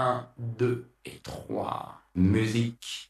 1, 2 et 3. Musique.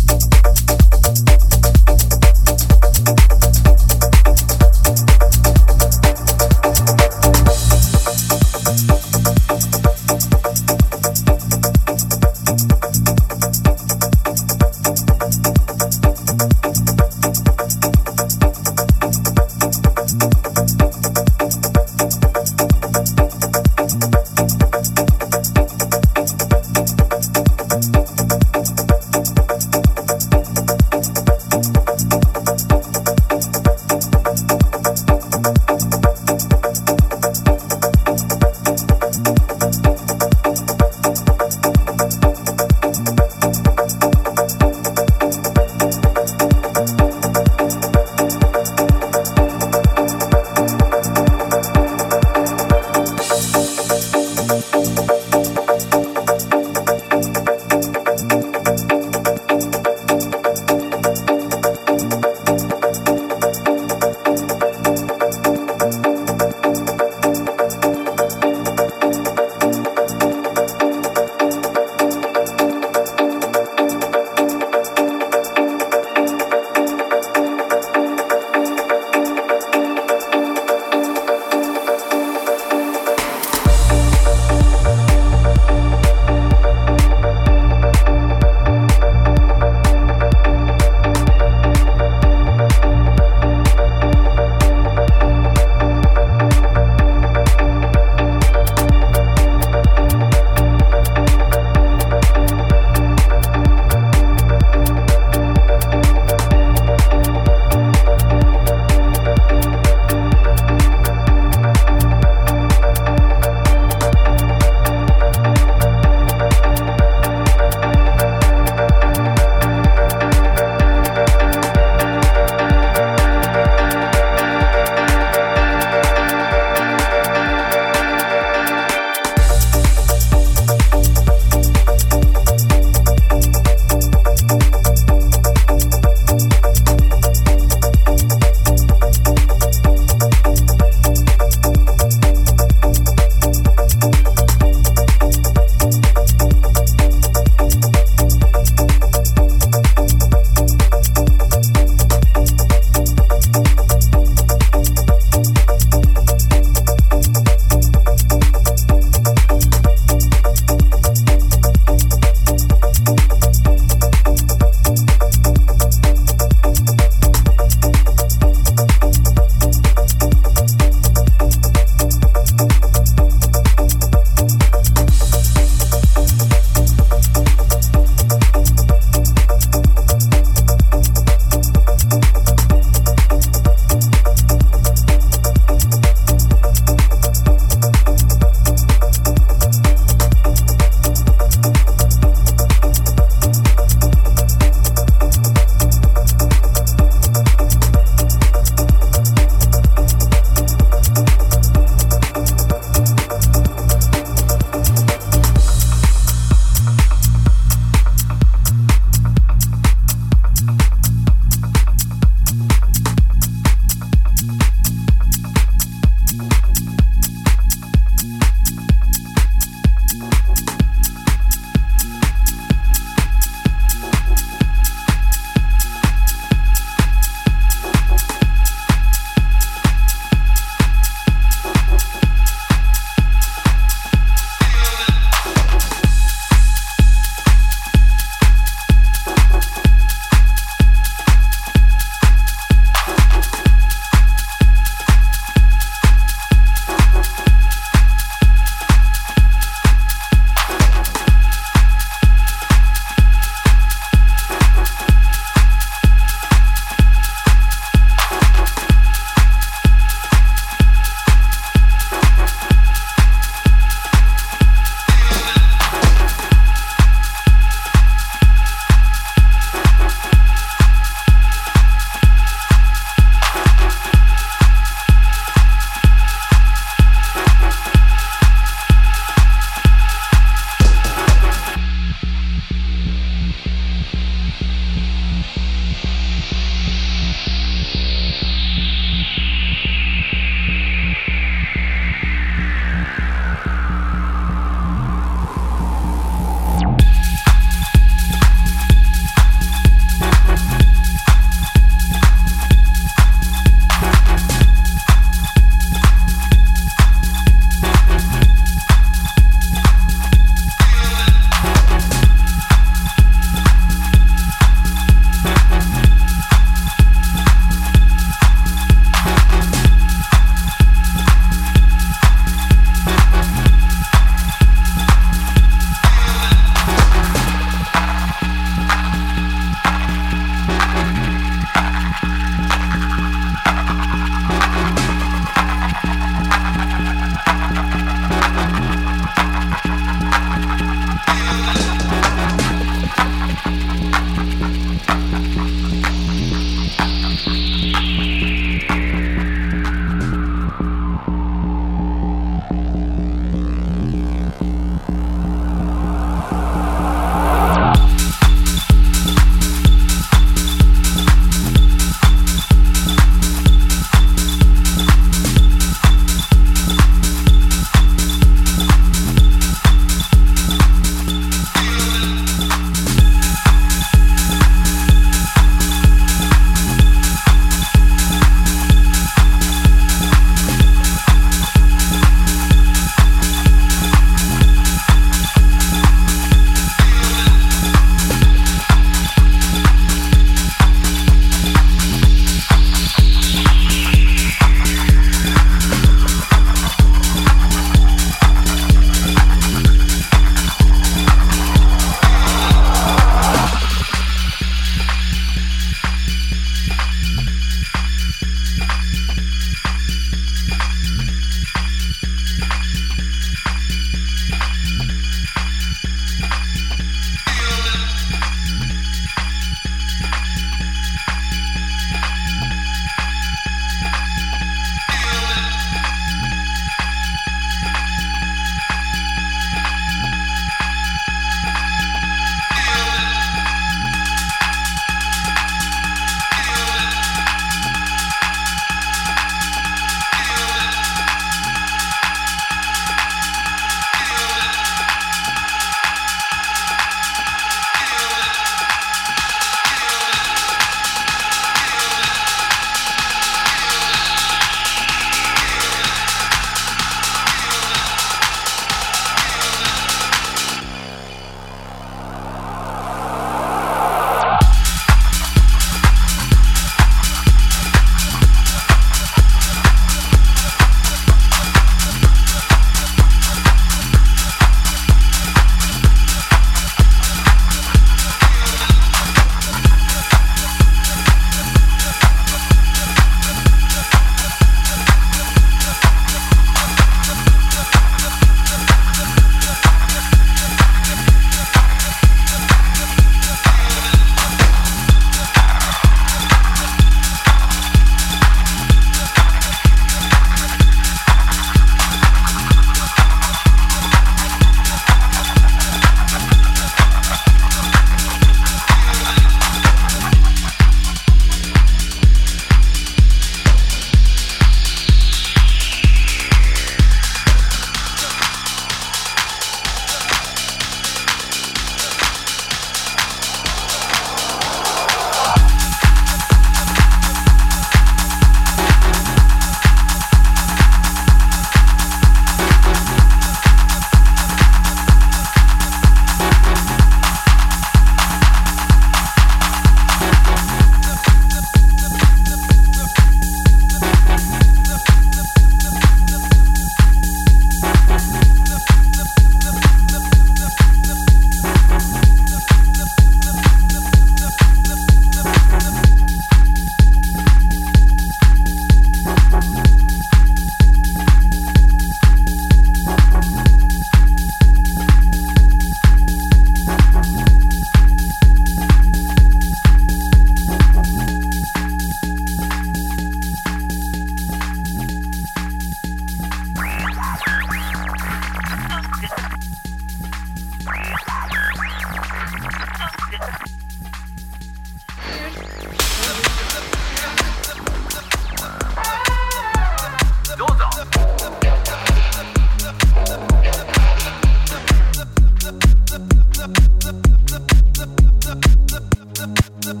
the, the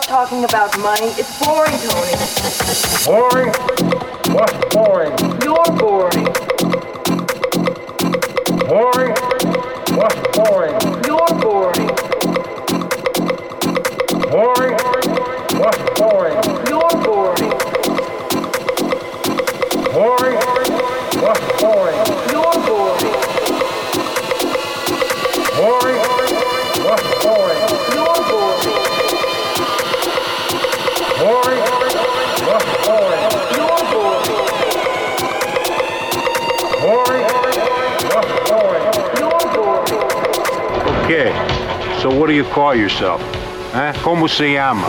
stop talking about money. It's boring, Tony. Boring? What's boring? You're boring. Boring? What's boring? You're boring. Boring? What's boring? You're boring. Boring? ¿Cómo se llama?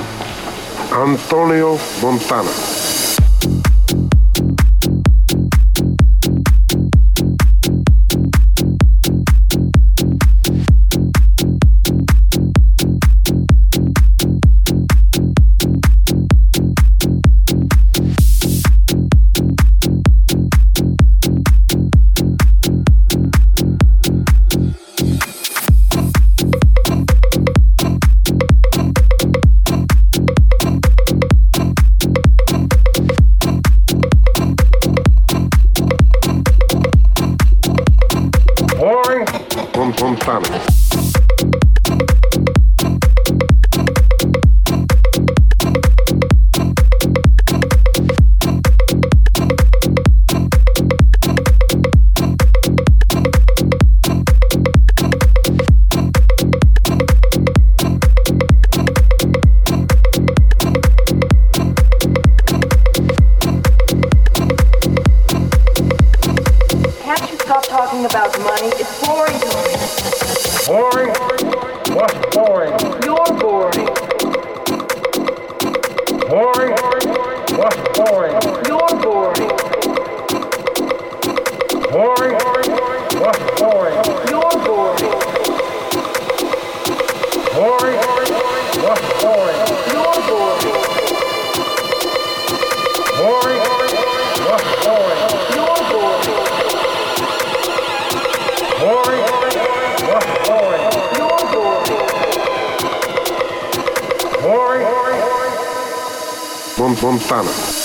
Antonio Montana. talking about money. It's boring. Boring? What's boring? You're boring. Boring? What's boring? Montana.